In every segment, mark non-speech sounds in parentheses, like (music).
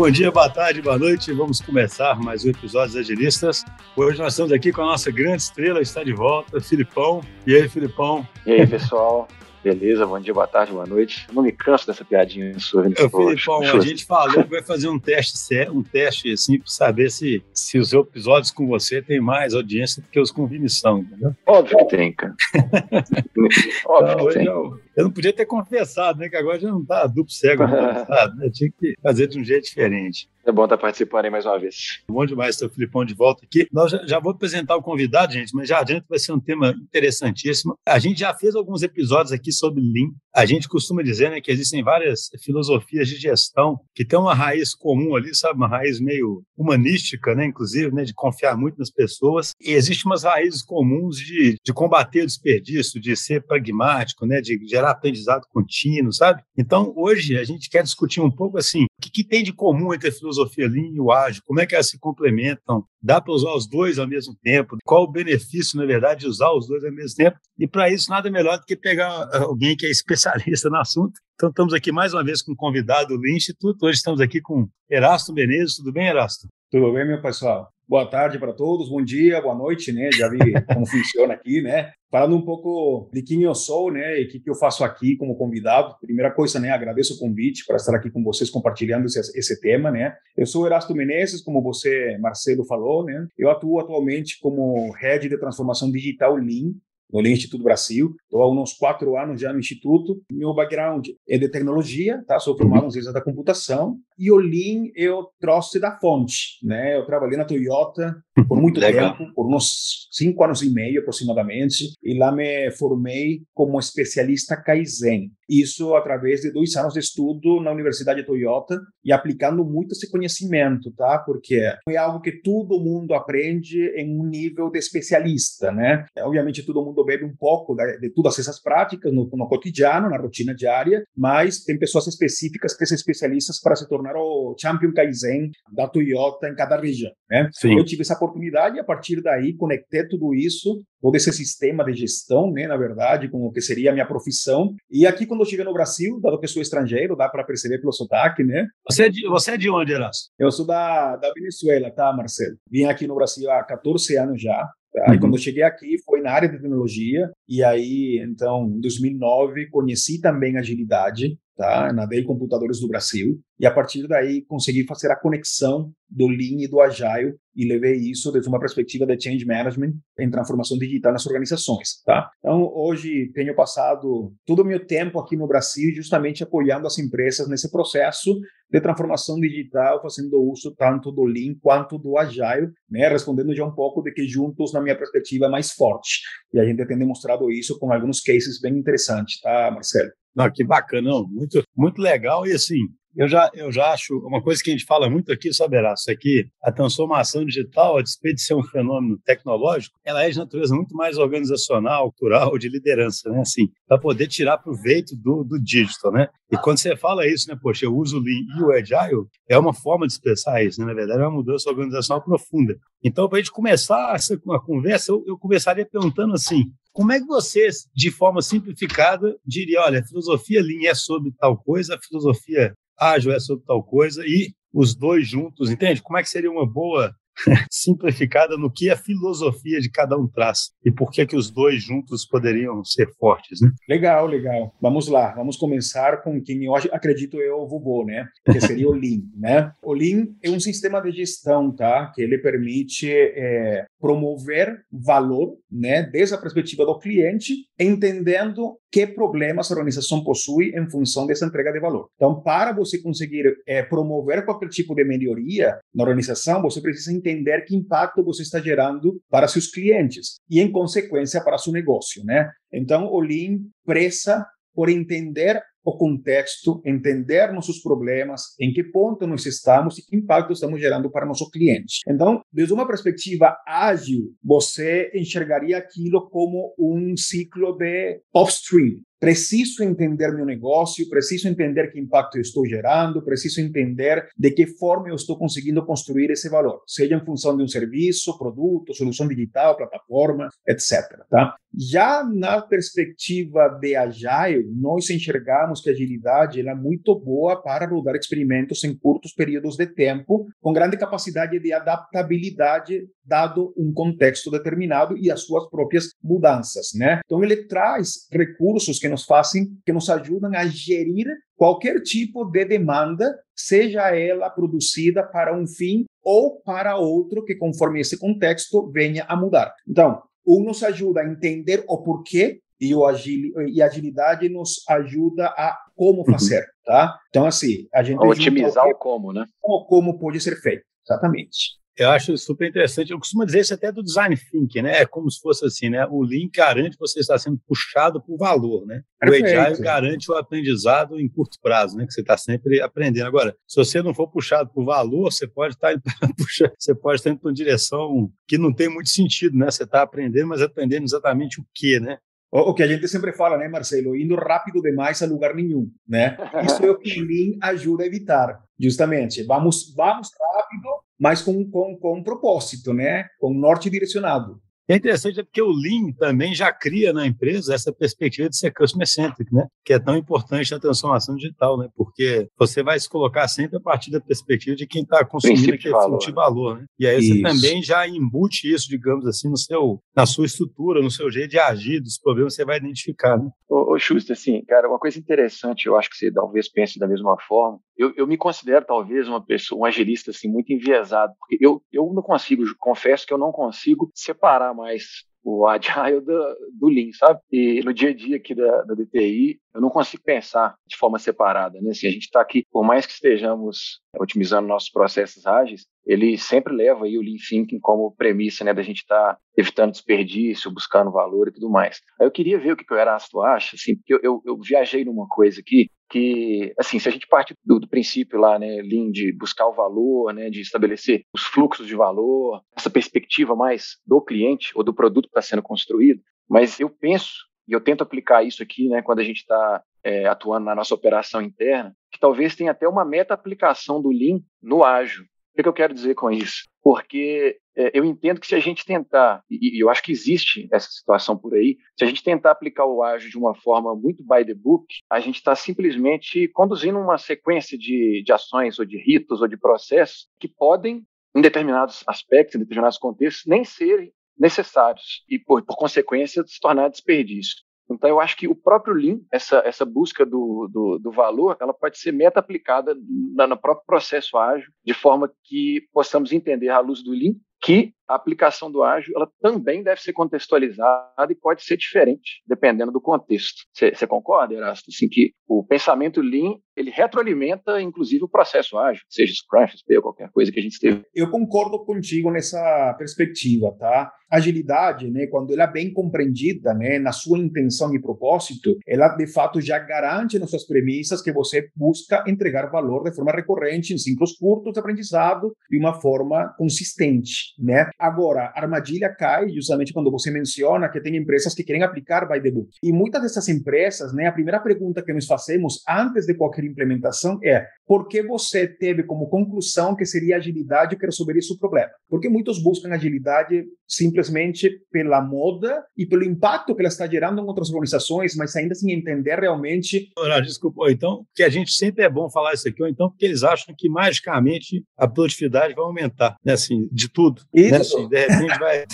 Bom dia, boa tarde, boa noite. Vamos começar mais um episódio dos Agilistas. Hoje nós estamos aqui com a nossa grande estrela, está de volta, Filipão. E aí, Filipão? E aí, pessoal? Beleza, bom dia, boa tarde, boa noite. Eu não me canso dessa piadinha sua. Eu, Filipão, a gente falou que vai fazer um teste um teste assim para saber se, se os episódios com você têm mais audiência do que os com Vinição, entendeu? Óbvio que tem, cara. (laughs) Óbvio então, que tem. Eu, eu, não podia ter confessado, né? Que agora já não tá duplo cego, (laughs) né? Tinha que fazer de um jeito diferente. É bom estar participando aí mais uma vez. Bom demais ter o Filipão de volta aqui. Nós já, já vou apresentar o convidado, gente, mas já adianta vai ser um tema interessantíssimo. A gente já fez alguns episódios aqui sobre Lean. A gente costuma dizer né, que existem várias filosofias de gestão que têm uma raiz comum ali, sabe? Uma raiz meio humanística, né? Inclusive, né? De confiar muito nas pessoas. E existem umas raízes comuns de, de combater o desperdício, de ser pragmático, né? De gerar aprendizado contínuo, sabe? Então, hoje, a gente quer discutir um pouco assim, o que, que tem de comum entre a filosofia filosofia Lean e o ágil, como é que elas se complementam? Dá para usar os dois ao mesmo tempo? Qual o benefício, na verdade, de usar os dois ao mesmo tempo? E para isso, nada melhor do que pegar alguém que é especialista no assunto. Então, estamos aqui mais uma vez com um convidado do Instituto. Hoje estamos aqui com Erasto Menezes. Tudo bem, Erasto? Tudo bem, meu pessoal? Boa tarde para todos, bom dia, boa noite, né? Já vi como (laughs) funciona aqui, né? Falando um pouco de quem eu sou, né, e o que, que eu faço aqui como convidado. Primeira coisa, né, agradeço o convite para estar aqui com vocês compartilhando esse, esse tema, né. Eu sou Erasto Menezes, como você, Marcelo, falou, né. Eu atuo atualmente como Head de Transformação Digital Lean no Lean Instituto Brasil. Estou há uns quatro anos já no Instituto. Meu background é de tecnologia, tá? Sou formado em ciência da computação. E o Lean eu trouxe da fonte, né? Eu trabalhei na Toyota por muito Legal. tempo, por uns cinco anos e meio aproximadamente, e lá me formei como especialista Kaizen. Isso através de dois anos de estudo na Universidade Toyota e aplicando muito esse conhecimento, tá? Porque é algo que todo mundo aprende em um nível de especialista, né? Obviamente todo mundo bebe um pouco de, todas essas práticas no, no cotidiano, na rotina diária, mas tem pessoas específicas que são especialistas para se tornar o champion Kaizen da Toyota em cada região, né? Eu tive essa oportunidade e a partir daí conectei tudo isso todo esse sistema de gestão, né, na verdade, com o que seria a minha profissão. E aqui, quando eu cheguei no Brasil, dado que sou estrangeiro, dá para perceber pelo sotaque, né? Você é de, você é de onde, Erasmo? Eu sou da, da Venezuela, tá, Marcelo? Vim aqui no Brasil há 14 anos já. Tá? Uhum. E quando eu cheguei aqui, foi na área de tecnologia. E aí, então, em 2009, conheci também agilidade, tá? Na DEI Computadores do Brasil. E a partir daí, consegui fazer a conexão do Lean e do Agile e levei isso desde uma perspectiva de change management em transformação digital nas organizações, tá? Então, hoje tenho passado todo o meu tempo aqui no Brasil justamente apoiando as empresas nesse processo de transformação digital, fazendo uso tanto do Lean quanto do Agile, né? Respondendo já um pouco de que juntos, na minha perspectiva, é mais forte. E a gente tem demonstrado isso com alguns cases bem interessantes, tá, Marcelo? Não, que bacana, não, muito, muito legal e assim, eu já, eu já acho uma coisa que a gente fala muito aqui, saberá, isso aqui, a transformação digital, a despeito de ser um fenômeno tecnológico, ela é de natureza muito mais organizacional, cultural, de liderança, né? Assim, para poder tirar proveito do, do digital, né? E quando você fala isso, né, poxa, eu uso o Lean e o Agile, é uma forma de expressar isso, né? Na verdade, é uma mudança organizacional profunda. Então, para a gente começar essa uma conversa, eu, eu começaria perguntando assim, como é que vocês, de forma simplificada, diriam, olha, a filosofia Lean é sobre tal coisa, a filosofia ágil é sobre tal coisa, e os dois juntos, entende? Como é que seria uma boa (laughs) simplificada no que a filosofia de cada um traz e por que que os dois juntos poderiam ser fortes, né? Legal, legal. Vamos lá, vamos começar com quem eu acredito é o vovô, né? Que seria o Lean, (laughs) né? O Lean é um sistema de gestão, tá? Que ele permite é, promover valor, né? Desde a perspectiva do cliente, entendendo que problemas a organização possui em função dessa entrega de valor. Então, para você conseguir é, promover qualquer tipo de melhoria na organização, você precisa entender que impacto você está gerando para seus clientes e, em consequência, para seu negócio, né? Então, o Lean pressa por entender o contexto, entender nossos problemas, em que ponto nós estamos e que impacto estamos gerando para nosso cliente. Então, desde uma perspectiva ágil, você enxergaria aquilo como um ciclo de upstream, preciso entender meu negócio, preciso entender que impacto eu estou gerando, preciso entender de que forma eu estou conseguindo construir esse valor, seja em função de um serviço, produto, solução digital, plataforma, etc. Tá? Já na perspectiva de Agile, nós enxergamos que a agilidade é muito boa para rodar experimentos em curtos períodos de tempo, com grande capacidade de adaptabilidade dado um contexto determinado e as suas próprias mudanças, né? Então ele traz recursos que nos fazem, que nos ajudam a gerir qualquer tipo de demanda, seja ela produzida para um fim ou para outro que conforme esse contexto venha a mudar. Então, um nos ajuda a entender o porquê e, o agil, e a agilidade nos ajuda a como uhum. fazer, tá? Então, assim, a gente... Otimizar o como, né? O como pode ser feito, exatamente. Eu acho super interessante. Eu costumo dizer isso até do design thinking, né? É como se fosse assim, né? O Lean garante que você está sendo puxado por valor, né? Perfeito. O Agile garante o aprendizado em curto prazo, né? Que você está sempre aprendendo. Agora, se você não for puxado por valor, você pode estar indo (laughs) puxa, você pode estar indo para uma direção que não tem muito sentido, né? Você está aprendendo, mas aprendendo exatamente o quê, né? O, que a gente sempre fala, né, Marcelo? Indo rápido demais a lugar nenhum, né? Isso é o que o Lean ajuda a evitar, justamente. Vamos, vamos rápido, mas com, com, com um propósito, né? Com um norte direcionado. É interessante porque o Lean também já cria na empresa essa perspectiva de ser customer centric, né? Que é tão importante na transformação digital, né? Porque você vai se colocar sempre a partir da perspectiva de quem está consumindo aquele valor, de valor, né? E aí isso. você também já embute isso, digamos assim, no seu, na sua estrutura, no seu jeito de agir, dos problemas que você vai identificar, né? Ô, ô Schuster, assim, cara, uma coisa interessante, eu acho que você talvez pense da mesma forma. Eu, eu me considero talvez uma pessoa, um agilista assim muito enviesado, porque eu, eu não consigo, confesso que eu não consigo separar mais (laughs) o agile do, do Lean, sabe? E no dia a dia aqui da, da DTI, eu não consigo pensar de forma separada, né? Assim, a gente está aqui, por mais que estejamos otimizando nossos processos ágeis, ele sempre leva aí o Lean Thinking como premissa, né, da gente estar tá evitando desperdício, buscando valor e tudo mais. Aí eu queria ver o que, que o Erasto acha, assim, porque eu, eu, eu viajei numa coisa aqui que, assim, se a gente parte do, do, princípio lá, né, Lean, de buscar o valor, né, de estabelecer os fluxos de valor, essa perspectiva mais do cliente ou do produto que está sendo construído, mas eu penso, e eu tento aplicar isso aqui, né, quando a gente está é, atuando na nossa operação interna, que talvez tenha até uma meta-aplicação do Lean no ágil. O que, eu quero dizer com isso? Porque é, eu entendo que se a gente tentar, e, e, eu acho que existe essa situação por aí, se a gente tentar aplicar o ágil de uma forma muito by the book, a gente está simplesmente conduzindo uma sequência de, de ações ou de ritos ou de processos que podem, em determinados aspectos, em determinados contextos, nem serem necessários e, por, por consequência, se tornar desperdício. Então, eu acho que o próprio Lean, essa, essa busca do, do, do valor, ela pode ser meta-aplicada no próprio processo ágil, de forma que possamos entender à luz do Lean que a aplicação do ágil ela também deve ser contextualizada e pode ser diferente, dependendo do contexto. Você concorda, Erasto? Assim, que o pensamento Lean ele retroalimenta, inclusive, o processo ágil, seja Scrum, XP ou qualquer coisa que a gente esteja. Eu concordo contigo nessa perspectiva, tá? Agilidade, né, quando ela é bem compreendida, né, na sua intenção e propósito, ela de fato já garante nas suas premissas que você busca entregar valor de forma recorrente em ciclos curtos de aprendizado de uma forma consistente, né? Agora, a armadilha cai justamente quando você menciona que tem empresas que querem aplicar by the book. E muitas dessas empresas, né, a primeira pergunta que nós fazemos antes de qualquer implementação é: por que você teve como conclusão que seria agilidade que resolveria o problema? Porque muitos buscam agilidade simplesmente pela moda e pelo impacto que ela está gerando em outras organizações, mas ainda sem entender realmente. Não, desculpa, então, que a gente sempre é bom falar isso aqui, ou então porque eles acham que magicamente a produtividade vai aumentar, né, assim, de tudo. Isso. Né, assim, de repente vai.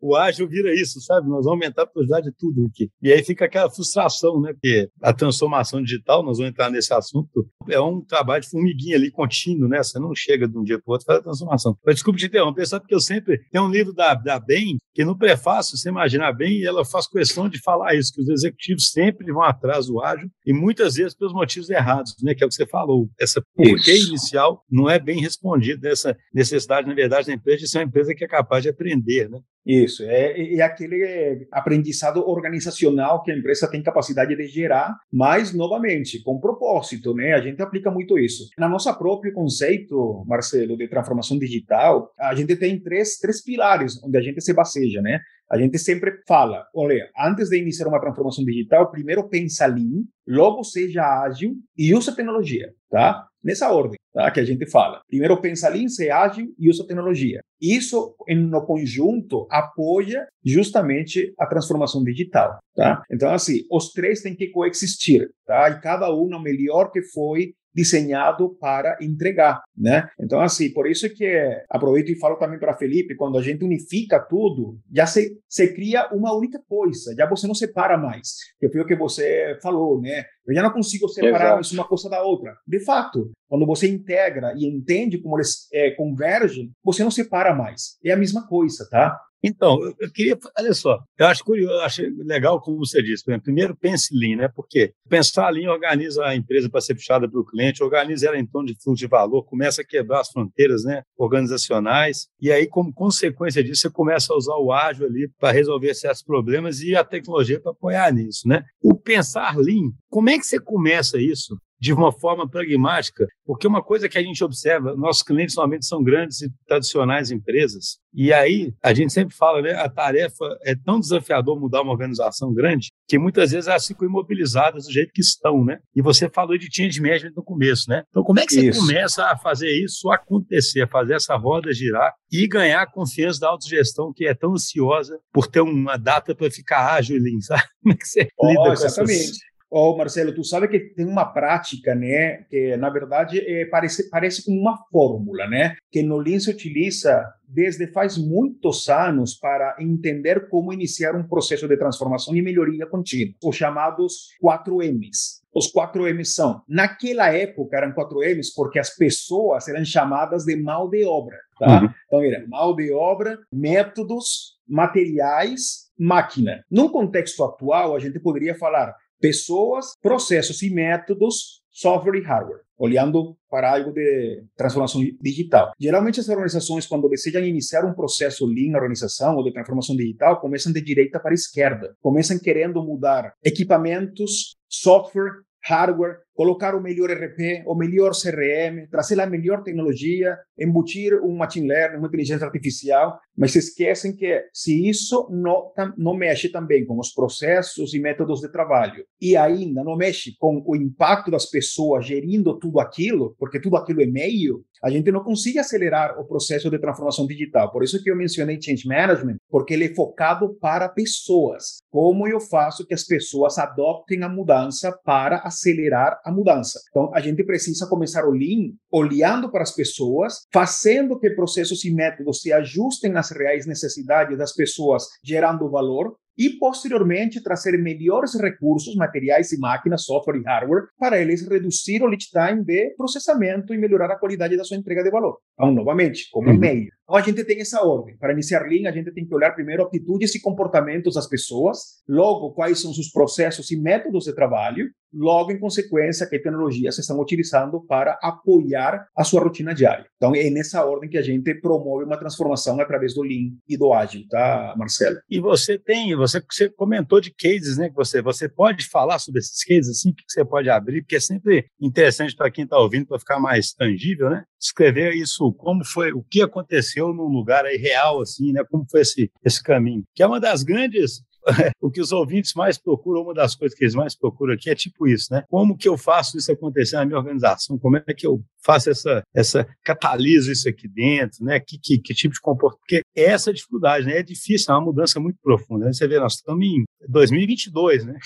o ágil vira isso, sabe? Nós vamos aumentar a produtividade de tudo aqui. E aí fica aquela frustração, né? Porque a transformação digital, nós vamos entrar nesse assunto, é um trabalho de formiguinha ali contínuo, né? Você não chega de um dia para o outro e faz a transformação. Mas desculpe te interromper, só porque eu sempre. Tem um livro da, da BEM, que no prefácio, você imaginar bem, ela faz questão de falar isso, que os executivos sempre vão atrás do ágil e muitas vezes pelos motivos errados, né? Que é o que você falou. Essa porquê inicial não é bem respondido, essa necessidade, na verdade, da empresa de ser uma empresa que é capaz de aprender, né? Isso, é, é aquele aprendizado organizacional que a empresa tem capacidade de gerar, mas, novamente, com propósito, né? A gente aplica muito isso. Na nossa próprio conceito, Marcelo, de transformação digital, a gente tem três, três pilares onde a gente se baseia, né? A gente sempre fala, olha, antes de iniciar uma transformação digital, primeiro pensa Lean, logo seja ágil e usa tecnologia, tá? Nessa ordem, tá? Que a gente fala. Primeiro pensa Lean, seja ágil e usa tecnologia. Isso, no conjunto, apoia justamente a transformação digital, tá? Então, assim, os três têm que coexistir, tá? E cada um, melhor que foi desenhado para entregar, né? Então, assim, por isso que aproveito e falo também para Felipe, quando a gente unifica tudo, já se, se cria uma única coisa, já você não separa mais. Que foi o que você falou, né? Eu já não consigo separar isso uma coisa da outra. De fato, quando você integra e entende como eles é, convergem, você não separa mais. É a mesma coisa, tá? Então, eu queria, olha só, eu acho curioso, eu acho legal como você disse. Primeiro, pense Lean, né? Porque pensar Lean organiza a empresa para ser puxada pelo cliente, organiza ela em torno de fluxo de valor, começa a quebrar as fronteiras, né? Organizacionais. E aí, como consequência disso, você começa a usar o ágil ali para resolver certos problemas e a tecnologia para apoiar nisso, né? O pensar Lean, como é que você começa isso? De uma forma pragmática, porque uma coisa que a gente observa, nossos clientes normalmente são grandes e tradicionais empresas, e aí a gente sempre fala, né, a tarefa é tão desafiador mudar uma organização grande que muitas vezes elas ficam imobilizadas do jeito que estão, né? E você falou de change management no começo, né? Então como é que você isso. começa a fazer isso acontecer, a fazer essa roda girar e ganhar a confiança da autogestão que é tão ansiosa por ter uma data para ficar ágil, sabe? Como é que você oh, lida com exatamente. Essas Oh, Marcelo, tu sabe que tem uma prática, né, que na verdade é, parece parece como uma fórmula, né, que no Lean se utiliza desde faz muitos anos para entender como iniciar um processo de transformação e melhoria contínua, os chamados 4 M's. Os 4 M's são, naquela época eram 4 M's porque as pessoas eram chamadas de mal de obra, tá? Uhum. Então era mal de obra, métodos, materiais, máquina. Num contexto atual, a gente poderia falar pessoas, processos e métodos, software e hardware, olhando para algo de transformação digital. Geralmente as organizações, quando desejam iniciar um processo Lean na organização ou de transformação digital, começam de direita para esquerda. Começam querendo mudar equipamentos, software, hardware, colocar o melhor RP, o melhor CRM, trazer a melhor tecnologia, embutir um machine learning, uma inteligência artificial, mas esquecem que se isso não, não mexe também com os processos e métodos de trabalho e ainda não mexe com o impacto das pessoas gerindo tudo aquilo, porque tudo aquilo é meio, a gente não consegue acelerar o processo de transformação digital. Por isso que eu mencionei change management, porque ele é focado para pessoas. Como eu faço que as pessoas adoptem a mudança para acelerar a mudança. Então, a gente precisa começar o Lean olhando para as pessoas, fazendo que processos e métodos se ajustem às reais necessidades das pessoas, gerando valor, e posteriormente trazer melhores recursos, materiais e máquinas, software e hardware, para eles reduzir o lead time de processamento e melhorar a qualidade da sua entrega de valor. Então, novamente, como uhum. meio. Então, a gente tem essa ordem. Para iniciar Lean, a gente tem que olhar primeiro atitudes e comportamentos das pessoas, logo, quais são os processos e métodos de trabalho, logo, em consequência, que tecnologias estão utilizando para apoiar a sua rotina diária. Então, é nessa ordem que a gente promove uma transformação através do Lean e do Ágil, tá, Marcelo? E você tem, você, você comentou de cases, né, que você, você pode falar sobre esses cases, assim, que você pode abrir, porque é sempre interessante para quem está ouvindo, para ficar mais tangível, né? Escrever isso, como foi, o que aconteceu num lugar aí real, assim, né? Como foi esse, esse caminho. Que é uma das grandes (laughs) o que os ouvintes mais procuram, uma das coisas que eles mais procuram aqui é tipo isso, né? Como que eu faço isso acontecer na minha organização? Como é que eu faço essa, essa cataliso isso aqui dentro, né? Que, que, que tipo de comportamento? Porque é essa dificuldade, né? É difícil, é uma mudança muito profunda. Né? Você vê, nós estamos em 2022, né?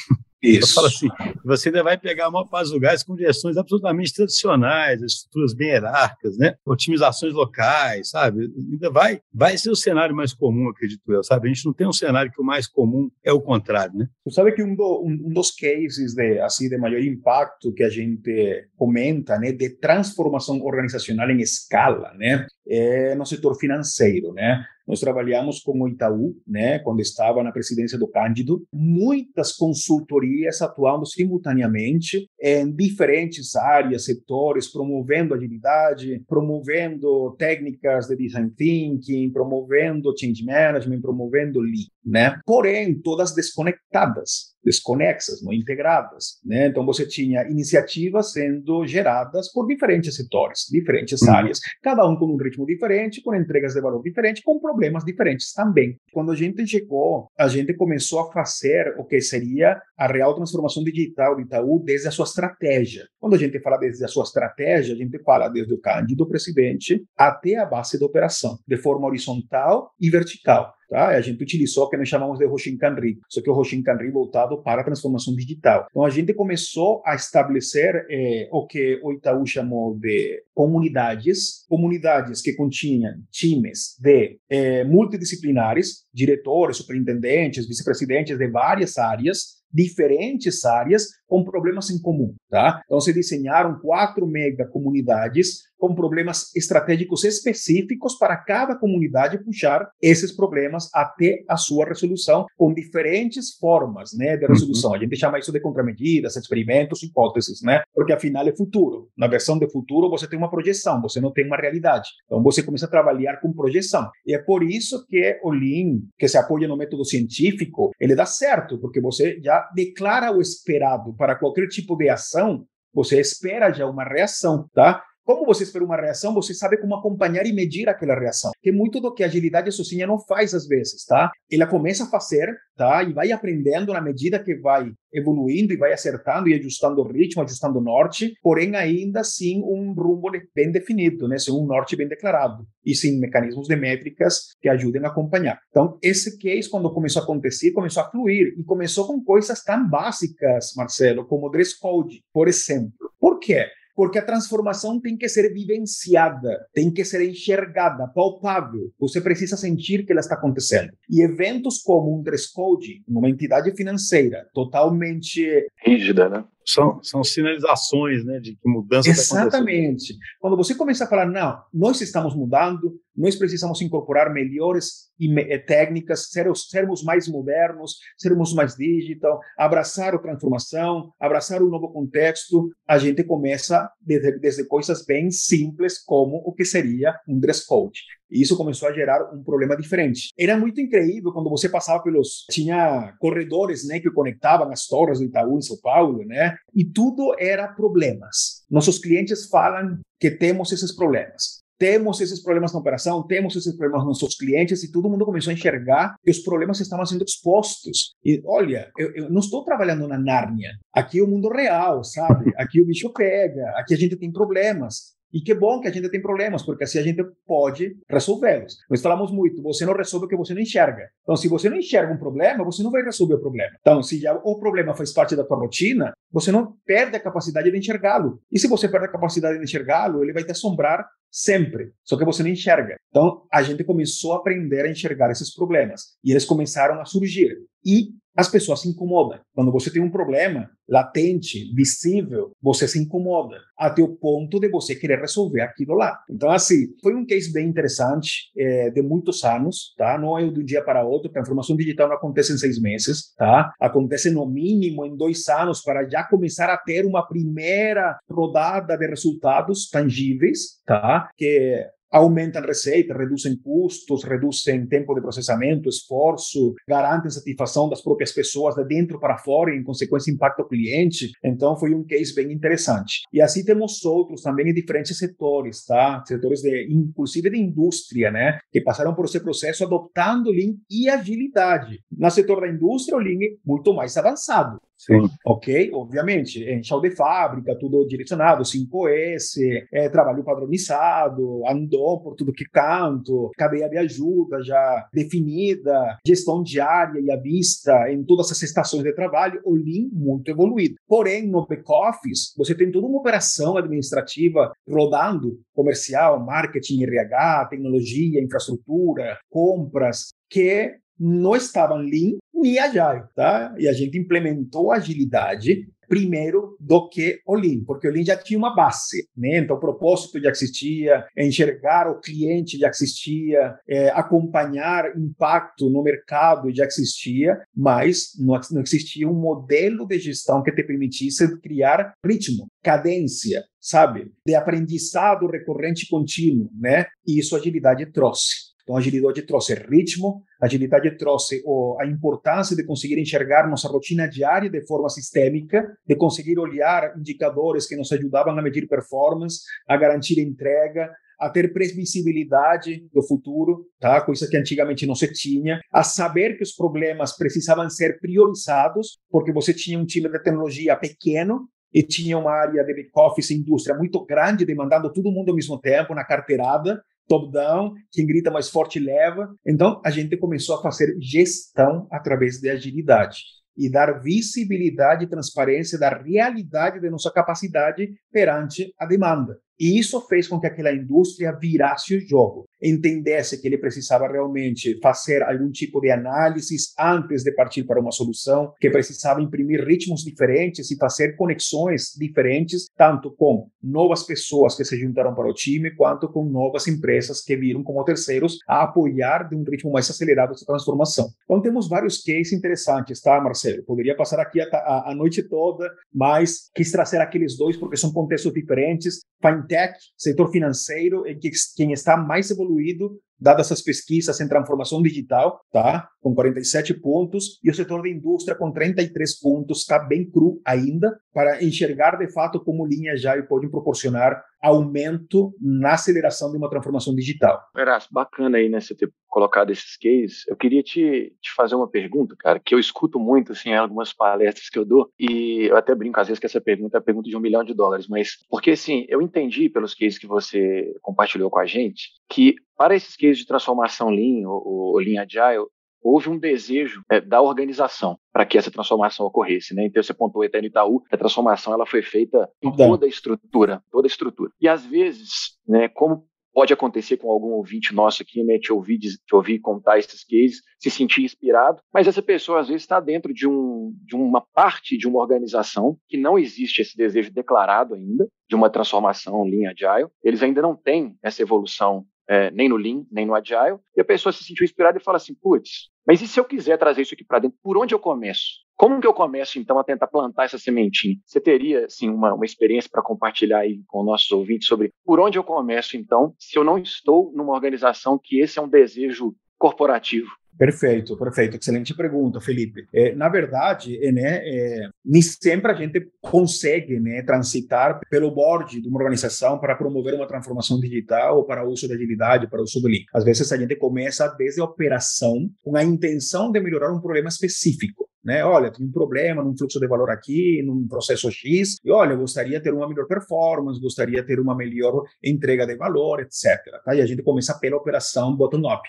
Isso. Eu falo assim, você ainda vai pegar a maior parte dos lugares com gestões absolutamente tradicionais, estruturas bem hierárquicas, né? otimizações locais, sabe? Ainda vai, vai ser o cenário mais comum, acredito eu, sabe? A gente não tem um cenário que o mais comum é o contrário, né? Você sabe que um, do, um, um dos cases de, assim, de maior impacto que a gente comenta, né, de transformação organizacional em escala, né, é no setor financeiro, né? Nós trabalhamos com o Itaú, né, quando estava na presidência do Cândido, muitas consultorias atuando simultaneamente em diferentes áreas, setores, promovendo agilidade, promovendo técnicas de design thinking, promovendo change management, promovendo lean, né? Porém, todas desconectadas, desconexas, não integradas, né? Então você tinha iniciativas sendo geradas por diferentes setores, diferentes uhum. áreas, cada um com um ritmo ritmo diferente, com entregas de valor diferente, com problemas diferentes também. Quando a gente chegou, a gente começou a fazer o que seria a real transformação digital do Itaú desde a sua estratégia. Quando a gente fala desde a sua estratégia, a gente fala desde o Cândido presidente até a base da operação, de forma horizontal e vertical. Tá? A gente utilizou o que nós chamamos de Hoshin Kanri, só que o Hoshin Kanri voltado para a transformação digital. Então a gente começou a estabelecer eh, o que o Itaú chamou de comunidades, comunidades que continham times de eh, multidisciplinares, diretores, superintendentes, vice-presidentes de várias áreas, diferentes áreas com problemas em comum, tá? Então se desenharam quatro mega comunidades com problemas estratégicos específicos para cada comunidade puxar esses problemas até a sua resolução com diferentes formas, né, de resolução. Uhum. A gente chama isso de contramedidas, experimentos, hipóteses, né? Porque afinal é futuro. Na versão de futuro você tem uma projeção, você não tem uma realidade. Então você começa a trabalhar com projeção. E é por isso que o Lean, que se apoia no método científico, ele dá certo, porque você já declara o esperado para qualquer tipo de ação, você espera já uma reação, tá? Como você espera uma reação, você sabe como acompanhar e medir aquela reação. Que é muito do que a agilidade sozinha não faz às vezes, tá? Ela começa a fazer, tá? E vai aprendendo na medida que vai evoluindo e vai acertando e ajustando o ritmo, ajustando o norte, porém ainda sem um rumo bem definido, né? Sem um norte bem declarado e sem mecanismos de métricas que ajudem a acompanhar. Então, esse case, quando começou a acontecer, começou a fluir e começou com coisas tão básicas, Marcelo, como dress code, por exemplo. Por quê? Porque a transformação tem que ser vivenciada, tem que ser enxergada, palpável. Você precisa sentir que ela está acontecendo. E eventos como um dress code, numa entidade financeira totalmente rígida, né? São, são sinalizações né, de que mudança Exatamente. Quando você começa a falar, não, nós estamos mudando, nós precisamos incorporar melhores eh, técnicas, ser, sermos mais modernos, sermos mais digital, abraçar a transformação, abraçar um novo contexto, a gente começa desde, desde coisas bem simples como o que seria um dress code. E isso começou a gerar um problema diferente. Era muito incrível quando você passava pelos. Tinha corredores né, que conectavam as torres do Itaú em São Paulo, né? E tudo era problemas. Nossos clientes falam que temos esses problemas temos esses problemas na operação, temos esses problemas nos nossos clientes e todo mundo começou a enxergar que os problemas estavam sendo expostos. E olha, eu, eu, não estou trabalhando na Nárnia. Aqui é o mundo real, sabe? Aqui o bicho pega, aqui a gente tem problemas. E que bom que a gente tem problemas, porque assim a gente pode resolvê-los. Nós falamos muito, você não resolve o que você não enxerga. Então, se você não enxerga um problema, você não vai resolver o problema. Então, se já o problema faz parte da tua rotina, você não perde a capacidade de enxergá-lo. E se você perde a capacidade de enxergá-lo, ele vai te assombrar sempre, só que você não enxerga. Então, a gente começou a aprender a enxergar esses problemas e eles começaram a surgir. E as pessoas se incomodam. Quando você tem um problema latente, visível, você se incomoda até o ponto de você querer resolver aquilo lá. Então, assim, foi um case bem interessante, é, de muitos anos, tá? Não é de um dia para outro, a transformação digital não acontece em seis meses, tá? Acontece no mínimo em dois anos para já começar a ter uma primeira rodada de resultados tangíveis, tá? Que aumentam receita, reduzem custos, reduzem tempo de processamento, esforço, garantem satisfação das próprias pessoas de dentro para fora e, em consequência, impacta o cliente. Então, foi um case bem interessante. E assim temos outros também em diferentes setores, tá? Setores, de, inclusive de indústria, né? Que passaram por esse processo adotando Lean e agilidade. No setor da indústria, o Lean é muito mais avançado. Sim. Ok? Obviamente, chão de fábrica, tudo direcionado, 5S, é, trabalho padronizado, andou por tudo que canto, cadeia de ajuda já definida, gestão diária e à vista em todas as estações de trabalho, o Lean muito evoluído. Porém, no back-office, você tem toda uma operação administrativa rodando, comercial, marketing, RH, tecnologia, infraestrutura, compras, que não estavam Lean nem Agile, tá? E a gente implementou agilidade primeiro do que o Lean, porque o Lean já tinha uma base, né? Então, o propósito já existia, enxergar o cliente já existia, é, acompanhar impacto no mercado já existia, mas não, não existia um modelo de gestão que te permitisse criar ritmo, cadência, sabe? De aprendizado recorrente contínuo, né? E isso a agilidade trouxe. Então, a agilidade trouxe ritmo, a agilidade trouxe a importância de conseguir enxergar nossa rotina diária de forma sistêmica, de conseguir olhar indicadores que nos ajudavam a medir performance, a garantir entrega, a ter previsibilidade do futuro, tá? Coisa que antigamente não se tinha, a saber que os problemas precisavam ser priorizados, porque você tinha um time de tecnologia pequeno e tinha uma área de back-office, indústria muito grande, demandando todo mundo ao mesmo tempo na carteirada, top-down, quem grita mais forte leva. Então, a gente começou a fazer gestão através de agilidade e dar visibilidade e transparência da realidade de nossa capacidade perante a demanda. E isso fez com que aquela indústria virasse o jogo, entendesse que ele precisava realmente fazer algum tipo de análise antes de partir para uma solução, que precisava imprimir ritmos diferentes e fazer conexões diferentes, tanto com novas pessoas que se juntaram para o time, quanto com novas empresas que viram como terceiros a apoiar de um ritmo mais acelerado essa transformação. Então temos vários cases interessantes, tá, Marcelo? Poderia passar aqui a, a, a noite toda, mas quis trazer aqueles dois porque são contextos diferentes fintech, setor financeiro, em que quem está mais evoluído dadas essas pesquisas em transformação digital, tá? Com 47 pontos, e o setor da indústria com 33 pontos, está bem cru ainda, para enxergar de fato como linha já pode proporcionar aumento na aceleração de uma transformação digital. Eraço, bacana aí, né, você ter colocado esses cases. Eu queria te, te fazer uma pergunta, cara, que eu escuto muito, assim, em algumas palestras que eu dou, e eu até brinco às vezes que essa pergunta é a pergunta de um milhão de dólares, mas porque, assim, eu entendi pelos cases que você compartilhou com a gente, que para esses cases de transformação Lean ou, ou Lean Agile, houve um desejo é, da organização para que essa transformação ocorresse, né? Então você apontou até no Itaú, a transformação ela foi feita em toda a estrutura, toda a estrutura. E às vezes, né, como pode acontecer com algum ouvinte nosso aqui, né, te ouvir, te ouvir contar esses cases, se sentir inspirado, mas essa pessoa às vezes está dentro de, um, de uma parte de uma organização que não existe esse desejo declarado ainda de uma transformação linha agile, eles ainda não têm essa evolução é, nem no Lean, nem no Agile, e a pessoa se sentiu inspirada e fala assim, putz, mas e se eu quiser trazer isso aqui para dentro, por onde eu começo? Como que eu começo, então, a tentar plantar essa sementinha? Você teria, assim, uma, uma experiência para compartilhar aí com nossos ouvintes sobre por onde eu começo, então, se eu não estou numa organização que esse é um desejo corporativo? Perfeito, perfeito. Excelente pergunta, Felipe. É, na verdade, é, né, é, nem sempre a gente consegue né, transitar pelo board de uma organização para promover uma transformação digital ou para o uso de agilidade, para o uso do Lean. Às vezes a gente começa desde a operação com a intenção de melhorar um problema específico né? Olha, tem um problema num fluxo de valor aqui, num processo X, e olha, gostaria de ter uma melhor performance, gostaria de ter uma melhor entrega de valor, etc. Tá? E a gente começa pela operação bottom-up.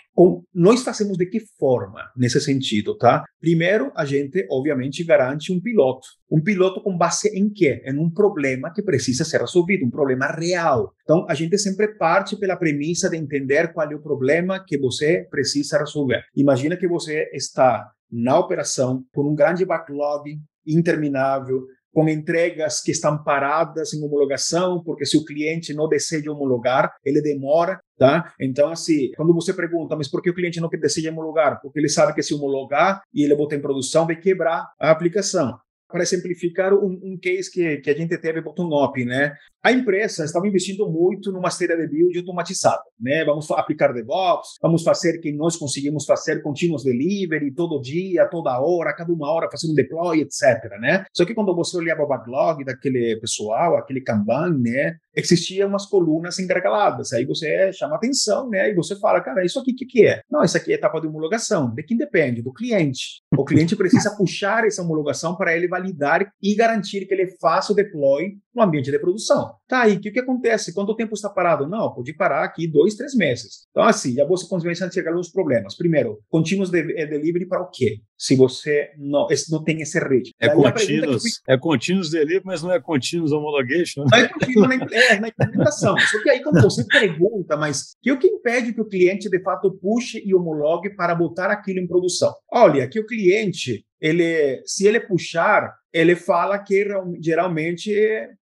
Nós fazemos de que forma nesse sentido, tá? Primeiro, a gente, obviamente, garante um piloto. Um piloto com base em quê? Em um problema que precisa ser resolvido, um problema real. Então, a gente sempre parte pela premissa de entender qual é o problema que você precisa resolver. Imagina que você está na operação, com um grande backlog interminável, com entregas que estão paradas em homologação, porque se o cliente não deseja homologar, ele demora, tá? Então, assim, quando você pergunta, mas por que o cliente não deseja homologar? Porque ele sabe que se homologar e ele botar em produção, vai quebrar a aplicação para exemplificar um, um case que, que a gente teve bottom-up, né? A empresa estava investindo muito numa esteira de build automatizada, né? Vamos aplicar DevOps, vamos fazer que nós conseguimos fazer contínuos delivery todo dia, toda hora, cada uma hora fazer um deploy, etc, né? Só que quando você olhava o backlog daquele pessoal, aquele Kanban, né? Existiam umas colunas engargaladas, aí você chama atenção, né? E você fala, cara, isso aqui o que, que é? Não, isso aqui é etapa de homologação. De quem depende? Do cliente. O cliente precisa (laughs) puxar essa homologação para ele validar e garantir que ele faça o deploy no ambiente de produção. Tá aí, o que, que acontece? Quanto tempo está parado? Não, pode parar aqui dois, três meses. Então, assim, já você começa a chegar nos problemas. Primeiro, contínuos de, de delivery para o quê? Se você não, não tem esse ritmo. É contínuos, que... é contínuos delivery, mas não é contínuos homologation. Não é contínuo na, é, na implementação. Só que aí, quando você pergunta, mas que o que impede que o cliente, de fato, puxe e homologue para botar aquilo em produção? Olha, que o cliente, ele, se ele puxar, ele fala que geralmente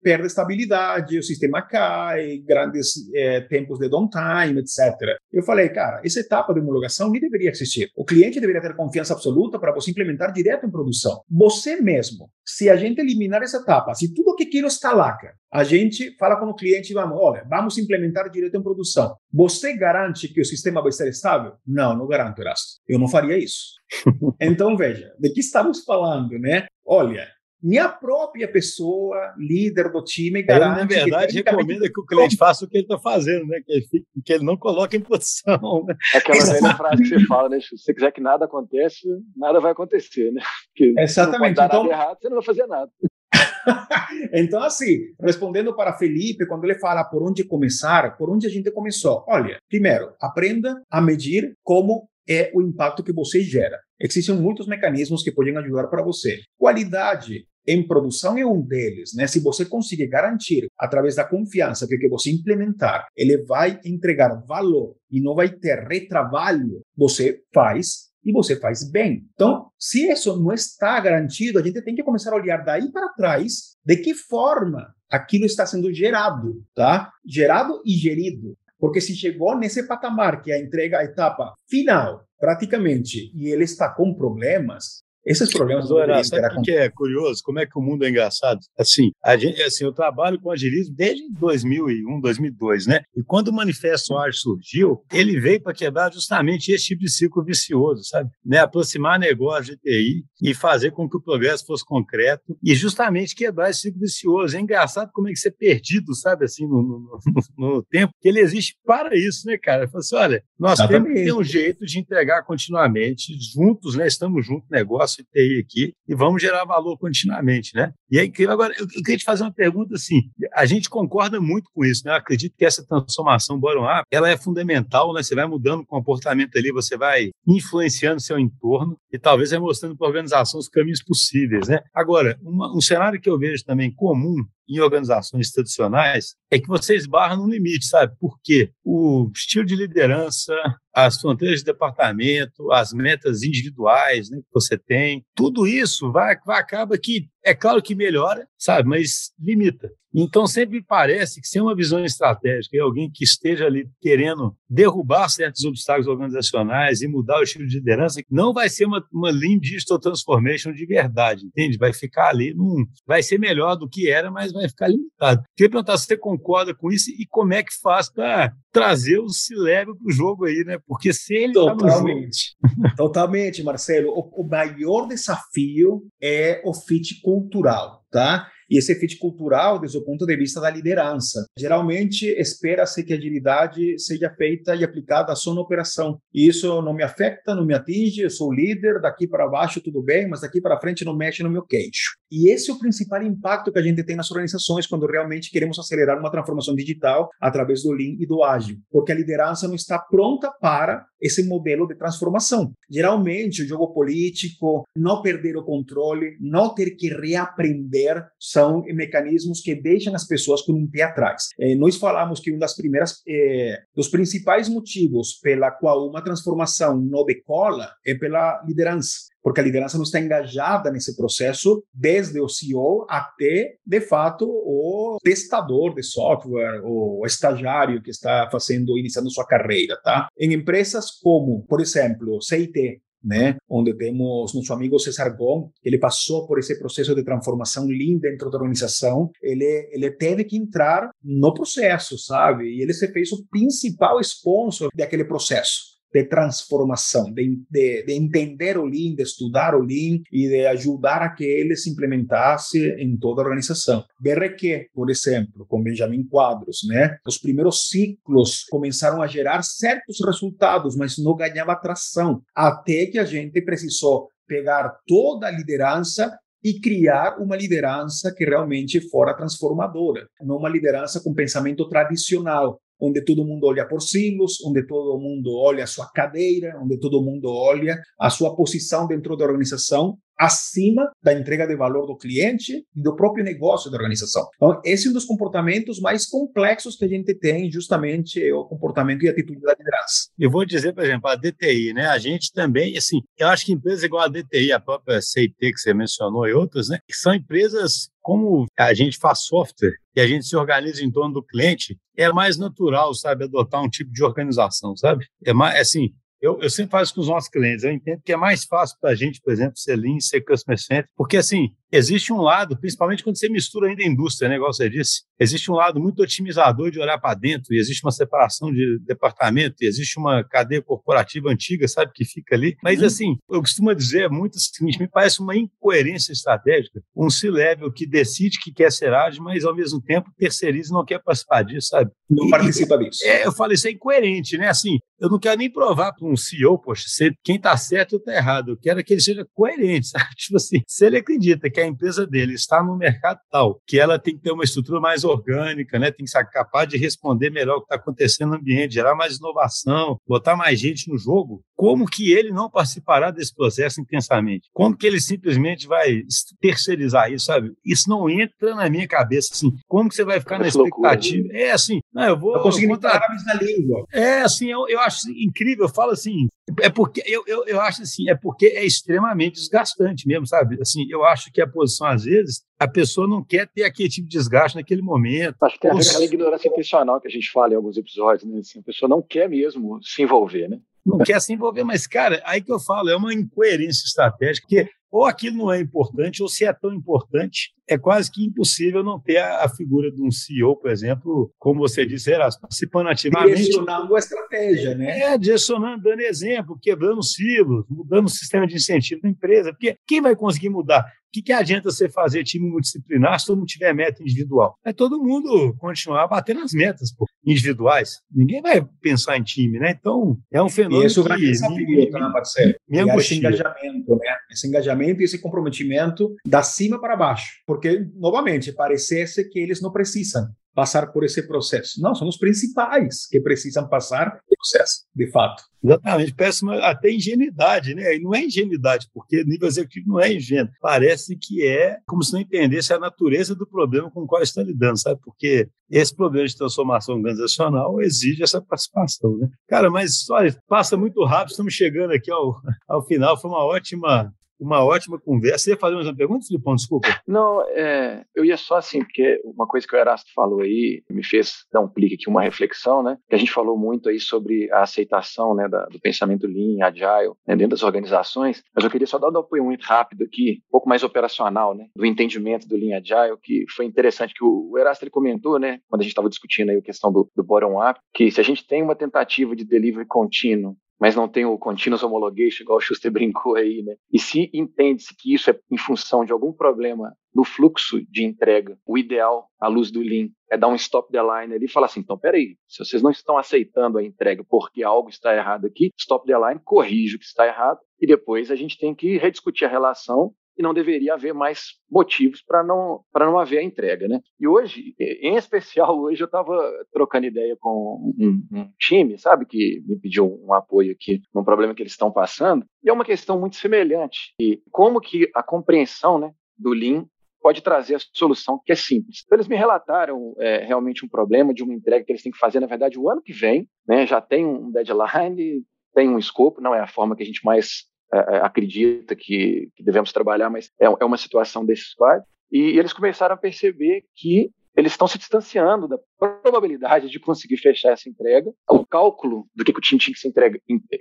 perde estabilidade, o sistema cai, grandes é, tempos de downtime, etc. Eu falei, cara, essa etapa de homologação nem deveria existir. O cliente deveria ter confiança absoluta para você implementar direto em produção. Você mesmo, se a gente eliminar essa etapa, se tudo que aquilo está lá, a gente fala com o cliente, vamos, olha, vamos implementar direto em produção. Você garante que o sistema vai ser estável? Não, não garanto, Erasto. Eu não faria isso. (laughs) então, veja, de que estamos falando, né? Olha, minha própria pessoa, líder do time, garante. Ele, na verdade, recomenda que o cliente faça o que ele está fazendo, né? Que ele, fique, que ele não coloque em posição. (laughs) Né? É aquela velha frase que você fala, né? Se você quiser que nada aconteça, nada vai acontecer, né? Porque Exatamente. Se não então... nada errado, você não vai fazer nada. (laughs) então, assim, respondendo para Felipe, quando ele fala por onde começar, por onde a gente começou? Olha, primeiro, aprenda a medir como é o impacto que você gera. Existem muitos mecanismos que podem ajudar para você. Qualidade em produção é um deles, né? Se você conseguir garantir através da confiança que, que você implementar, ele vai entregar valor e não vai ter retrabalho, você faz e você faz bem. Então, se isso não está garantido, a gente tem que começar a olhar daí para trás de que forma aquilo está sendo gerado, tá? Gerado e gerido. Porque se chegou nesse patamar que é a entrega a etapa final, praticamente, e ele está com problemas, esses problemas do Era, sabe o que é curioso? Como é que o mundo é engraçado? Assim, a gente, assim, eu trabalho com agilismo desde 2001, 2002, né? E quando o Manifesto Ágil surgiu, ele veio para quebrar justamente esse tipo de ciclo vicioso, sabe? Né? Aproximar negócio de TI e fazer com que o progresso fosse concreto e justamente quebrar esse ciclo vicioso. É engraçado como é que você é perdido, sabe, assim, no, no, no, tempo, que ele existe para isso, né, cara? Falo assim, olha, nós Exatamente. temos que ter um jeito de entregar continuamente, juntos, né? Estamos juntos no negócio, nosso TI aqui e vamos gerar valor continuamente, né? E aí, agora, eu, queria te fazer uma pergunta assim, a gente concorda muito com isso, né? Eu acredito que essa transformação bottom-up, ela é fundamental, né? Você vai mudando o comportamento ali, você vai influenciando seu entorno e talvez vai mostrando para a organização os caminhos possíveis, né? Agora, uma, um cenário que eu vejo também comum em organizações tradicionais é que você esbarra no limite, sabe? Porque o estilo de liderança, as fronteiras de departamento, as metas individuais né, que você tem, tudo isso vai, vai acaba que é claro que melhora, sabe, mas limita. Então, sempre parece que sem uma visão estratégica e alguém que esteja ali querendo derrubar certos obstáculos organizacionais e mudar o estilo de liderança, não vai ser uma, uma Lean Digital Transformation de verdade, entende? Vai ficar ali, num, vai ser melhor do que era, mas vai ficar limitado. Queria perguntar se você concorda com isso e como é que faz para trazer o Cilerio para o jogo aí, né? Porque se ele Totalmente. Tá jogo... Totalmente, Marcelo. O, o maior desafio é o fit cultural, tá? E esse fit cultural, desde o ponto de vista da liderança. Geralmente, espera-se que a agilidade seja feita e aplicada só na operação. E isso não me afeta, não me atinge, eu sou líder, daqui para baixo tudo bem, mas daqui para frente não mexe no meu queixo. E esse é o principal impacto que a gente tem nas organizações quando realmente queremos acelerar uma transformação digital através do Lean e do Ágil, porque a liderança não está pronta para esse modelo de transformação. Geralmente, o jogo político, não perder o controle, não ter que reaprender, são mecanismos que deixam as pessoas com um pé atrás. Eh, nós falamos que um das primeiras, eh, dos principais motivos pela qual uma transformação não decola é pela liderança porque a liderança não está engajada nesse processo, desde o CEO até, de fato, o testador de software, o estagiário que está fazendo, iniciando sua carreira, tá? Em empresas como, por exemplo, CIT, né? Onde temos nosso amigo Cesar Gon, ele passou por esse processo de transformação lean dentro da organização, ele ele teve que entrar no processo, sabe? E ele se fez o principal sponsor daquele processo de transformação, de, de, de, entender o Lean, de estudar o Lean e de ajudar a que ele se implementasse em toda a organização. BRQ, por exemplo, com Benjamin Quadros, né? Os primeiros ciclos começaram a gerar certos resultados, mas não ganhava tração, até que a gente precisou pegar toda a liderança e criar uma liderança que realmente fora transformadora, não uma liderança com pensamento tradicional, onde todo mundo olha por silos, onde todo mundo olha a sua cadeira, onde todo mundo olha a sua posição dentro da organização acima da entrega de valor do cliente e do próprio negócio da organização. Então, esse é um dos comportamentos mais complexos que a gente tem, justamente é o comportamento e atitude da liderança. Eu vou dizer, por exemplo, a DTI, né? A gente também, assim, eu acho que empresas igual a DTI, a própria CIT que você mencionou e outras, né? São empresas como a gente faz software e a gente se organiza em torno do cliente, é mais natural, sabe, adotar um tipo de organização, sabe? É mais, assim, eu, eu sempre faço com os nossos clientes, eu entendo que é mais fácil para a gente, por exemplo, ser Lean, ser Customer Center, porque assim, existe um lado, principalmente quando você mistura ainda a indústria, né, igual você disse, existe um lado muito otimizador de olhar para dentro, e existe uma separação de departamento, e existe uma cadeia corporativa antiga, sabe, que fica ali. Mas, uhum. assim, eu costumo dizer muito o seguinte, me parece uma incoerência estratégica, um C-level que decide que quer ser ágil, mas, ao mesmo tempo, terceiriza e não quer participar disso, sabe? Não e, participa disso. É, eu falo, isso é incoerente, né? Assim, eu não quero nem provar para um CEO, poxa, quem está certo ou está errado. Eu quero que ele seja coerente, (laughs) sabe? Tipo assim, se ele acredita que a empresa dele está no mercado tal, que ela tem que ter uma estrutura mais orgânica, né? Tem que ser capaz de responder melhor o que está acontecendo no ambiente, gerar mais inovação, botar mais gente no jogo, como que ele não participará desse processo intensamente? Como que ele simplesmente vai terceirizar isso, sabe? Isso não entra na minha cabeça, assim. Como que você vai ficar na expectativa? Loucura, é assim, não, eu vou... Eu consegui contar... na língua. É assim, eu, eu acho incrível, eu falo assim, é porque eu, eu, eu acho assim, é porque é extremamente desgastante mesmo, sabe? Assim, eu acho que a posição, às vezes, a pessoa não quer ter aquele tipo de desgaste naquele momento. Acho que tem aquela ignorância intencional que a gente fala em alguns episódios, né? Assim, a pessoa não quer mesmo se envolver, né? Não quer se envolver, mas, cara, aí que eu falo, é uma incoerência estratégica, porque ou aquilo não é importante, ou se é tão importante, é quase que impossível não ter a, a figura de um CEO, por exemplo, como você disse, participando ativamente. Direcionando a estratégia, né? É, direcionando, dando exemplo, quebrando silos, mudando o sistema de incentivo da empresa, porque quem vai conseguir mudar? O que, que adianta você fazer time multidisciplinar se todo mundo tiver meta individual? É todo mundo continuar batendo as metas pô, individuais. Ninguém vai pensar em time, né? Então, é um fenômeno. E isso vai desafio, tá, parceiro? Esse engajamento, né? Esse engajamento e esse comprometimento da cima para baixo. Porque, novamente, parecesse que eles não precisam passar por esse processo. Não, são os principais que precisam passar o processo, de fato. Exatamente, péssima até ingenuidade, né? E não é ingenuidade, porque nível executivo não é ingênuo. Parece que é como se não entendesse a natureza do problema com o qual está lidando, sabe? Porque esse problema de transformação organizacional exige essa participação, né? Cara, mas olha, passa muito rápido, estamos chegando aqui ao, ao final. Foi uma ótima uma ótima conversa. Você ia fazer uma pergunta, Filipão? Desculpa. Não, é, eu ia só assim, porque uma coisa que o Erasto falou aí me fez dar um clique aqui, uma reflexão, né? Que a gente falou muito aí sobre a aceitação né, da, do pensamento Lean, Agile, né, dentro das organizações, mas eu queria só dar um apoio muito rápido aqui, um pouco mais operacional, né? Do entendimento do Lean Agile, que foi interessante que o, o Erasto ele comentou, né? Quando a gente estava discutindo aí a questão do, do bottom-up, que se a gente tem uma tentativa de delivery contínuo mas não tem o continuous homologation, igual o Schuster (laughs) brincou aí, né? E se entende-se que isso é em função de algum problema no fluxo de entrega, o ideal, à luz do Lean, é dar um stop the line ali e falar assim, então, peraí, se vocês não estão aceitando a entrega porque algo está errado aqui, stop the line, corrija o que está errado, e depois a gente tem que rediscutir a relação e não deveria haver mais motivos para não não haver a entrega, né? E hoje, em especial hoje, eu estava trocando ideia com um, um, time, sabe, que me pediu um apoio aqui num problema que eles estão passando, e é uma questão muito semelhante. E como que a compreensão, né, do Lean pode trazer a solução que é simples. Então, eles me relataram é, realmente um problema de uma entrega que eles têm que fazer, na verdade, o ano que vem, né? Já tem um deadline, tem um escopo, não é a forma que a gente mais acredita que, que, devemos trabalhar, mas é, é uma situação desses quadros. E, eles começaram a perceber que eles estão se distanciando da probabilidade de conseguir fechar essa entrega. O cálculo do que, o time tinha que, entrega,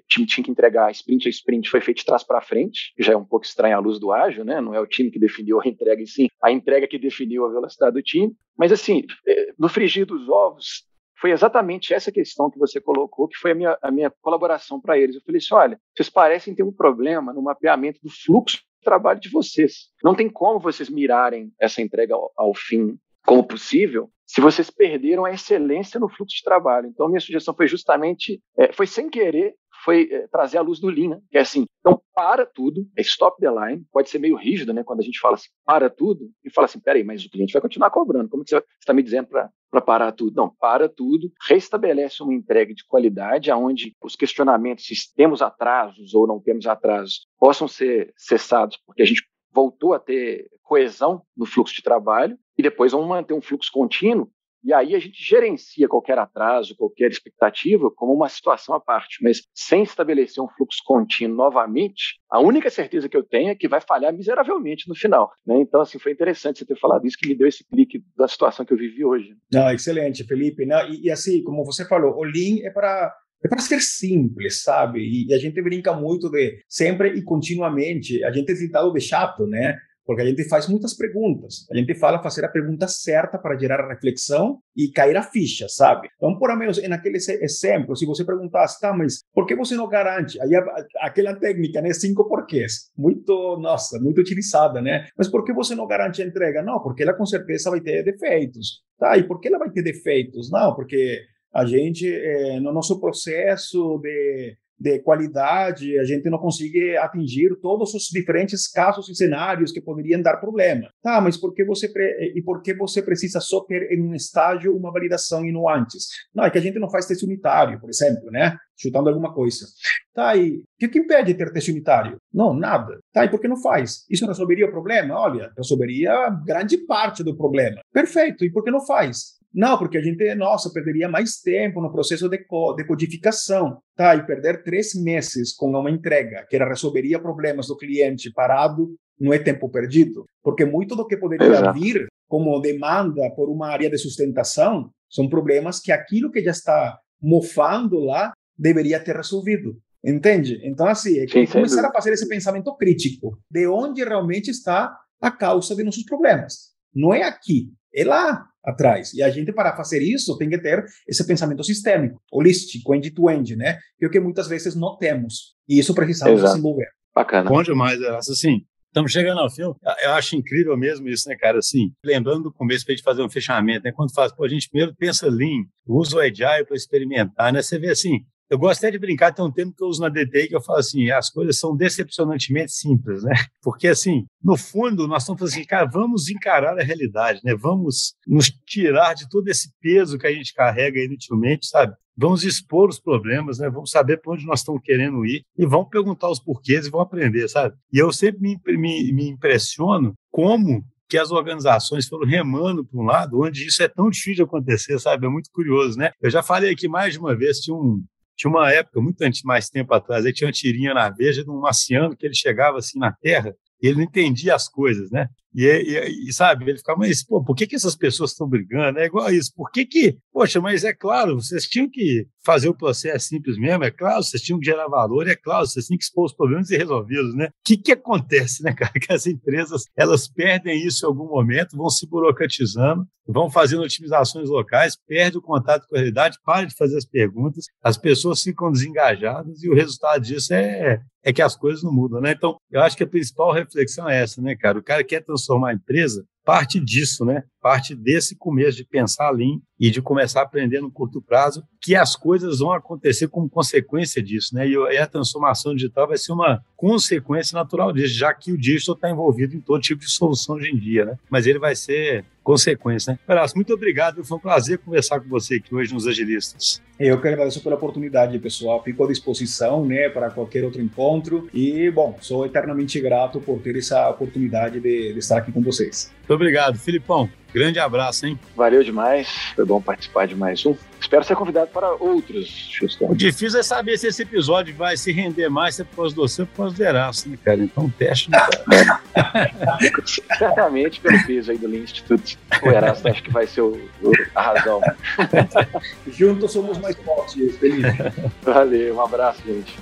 time tinha que entregar, sprint a sprint, foi feito de trás para frente, que já é um pouco estranho à luz do ágil, né? Não é o time que definiu a entrega, e sim a entrega que definiu a velocidade do time. Mas, assim, no frigir dos ovos, foi exatamente essa questão que você colocou, que foi a minha, a minha colaboração para eles. Eu falei assim: olha, vocês parecem ter um problema no mapeamento do fluxo de trabalho de vocês. Não tem como vocês mirarem essa entrega ao, ao fim como possível se vocês perderam a excelência no fluxo de trabalho. Então, minha sugestão foi justamente, é, foi sem querer, foi é, trazer a luz do Lean, né? que é assim, então para tudo, é stop the line, pode ser meio rígido, né, quando a gente fala assim, para tudo, e fala assim, peraí, mas o cliente vai continuar cobrando, como que você está me dizendo para parar tudo? Não, para tudo, restabelece uma entrega de qualidade, aonde os questionamentos se temos atrasos ou não temos atrasos possam ser cessados, porque a gente voltou a ter coesão no fluxo de trabalho, e depois vamos manter um fluxo contínuo e aí a gente gerencia qualquer atraso, qualquer expectativa como uma situação à parte, mas sem estabelecer um fluxo contínuo novamente, a única certeza que eu tenho é que vai falhar miseravelmente no final. Né? Então, assim, foi interessante você ter falado isso, que me deu esse clique da situação que eu vivi hoje. Não, excelente, Felipe. Não, e, e assim, como você falou, o Lean é para é para ser simples, sabe? E, e, a gente brinca muito de sempre e continuamente, a gente é tentado de chato, né? Porque a gente faz muitas perguntas. A gente fala fazer a pergunta certa para gerar a reflexão e cair a ficha, sabe? Então, por menos naquele exemplo, se você perguntasse, tá, mas por que você não garante? Aí aquela técnica, né, cinco porquês, muito, nossa, muito utilizada, né? Mas por que você não garante a entrega? Não, porque ela com certeza vai ter defeitos. Tá, e por que ela vai ter defeitos? Não, porque a gente, é, no nosso processo de de qualidade, a gente não consegue atingir todos os diferentes casos e cenários que poderiam dar problema. Tá, mas por que você e por que você precisa só ter em um estágio uma validação e não antes? Não, é que a gente não faz teste unitário, por exemplo, né? Chutando alguma coisa. Tá, e o que, impede de ter teste unitário? Não, nada. Tá, e por que não faz? Isso resolveria o problema? Olha, resolveria grande parte do problema. Perfeito, e por que não faz? Não, porque a gente, nossa, perderia mais tempo no processo de, co de codificação, tá? E perder três meses com uma entrega que resolveria problemas do cliente parado não é tempo perdido, porque muito do que poderia Exato. vir como demanda por uma área de sustentação são problemas que aquilo que já está mofando lá deveria ter resolvido. Entende? Então, assim, é Sim, começar a fazer esse pensamento crítico de onde realmente está a causa de nossos problemas. Não é aqui, é lá atrás. E a gente, para fazer isso, tem que ter esse pensamento sistêmico, holístico, end-to-end, né? Que é o que muitas vezes não temos. E isso precisamos Exato. desenvolver. Bacana. Bom demais, assim. Estamos chegando ao fim. Eu acho incrível mesmo isso, né, cara? Assim, lembrando do começo para a gente fazer um fechamento, né? Quando faz, pô, a gente primeiro pensa Lean, usa o Agile para experimentar, né? Você vê assim, eu gosto até de brincar, tem um termo que eu uso na DTI que eu falo assim, as coisas são decepcionantemente simples, né? (laughs) Porque, assim, no fundo, nós estamos falando assim, cara, vamos encarar a realidade, né? Vamos nos tirar de todo esse peso que a gente carrega inutilmente, sabe? Vamos expor os problemas, né? Vamos saber para onde nós estamos querendo ir e vamos perguntar os porquês e vamos aprender, sabe? E eu sempre me, me, me impressiono como que as organizações foram remando para um lado, onde isso é tão difícil de acontecer, sabe? É muito curioso, né? Eu já falei aqui mais de uma vez, tinha um, tinha uma época, muito antes, mais tempo atrás, aí tinha uma tirinha na Veja de um marciano que ele chegava assim na Terra ele não entendia as coisas, né? E, e, e, sabe, ele ficava, mas pô, por que, que essas pessoas estão brigando? É igual a isso. Por que que, poxa, mas é claro, vocês tinham que fazer o processo simples mesmo, é claro, vocês tinham que gerar valor, é claro, vocês tinham que expor os problemas e resolvê-los, né? O que que acontece, né, cara? (laughs) Que as empresas, elas perdem isso em algum momento, vão se burocratizando, vão fazendo otimizações locais, perde o contato com a realidade, para de fazer as perguntas, as pessoas ficam desengajadas e o resultado disso é, é que as coisas não mudam, né? Então, eu acho que a principal reflexão é essa, né, cara? O cara quer transformar a empresa, parte disso, né? Parte desse começo de pensar lean e de começar a aprender no curto prazo que as coisas vão acontecer como consequência disso, né? E a transformação digital vai ser uma consequência natural disso, já que o digital está envolvido em todo tipo de solução hoje em dia, né? Mas ele vai ser consequência, né? Pedaço, muito obrigado, foi um prazer conversar com você aqui hoje nos Agilistas. Eu que agradeço pela oportunidade, pessoal. Fico à disposição, né, para qualquer outro encontro. E, bom, sou eternamente grato por ter essa oportunidade de, de estar aqui com vocês. Muito obrigado, Filipão. Grande abraço, hein? Valeu demais. Foi bom participar de mais um. Espero ser convidado para outros, Justão. O difícil é saber se esse episódio vai se render mais se é por causa do você ou por causa do Erasto, né, cara? Então, teste. (laughs) Certamente, pelo peso aí do Lean Institute, o Erasto acho que vai ser o, o, a razão. (laughs) Juntos somos mais fortes, Felipe. Valeu, um abraço, gente.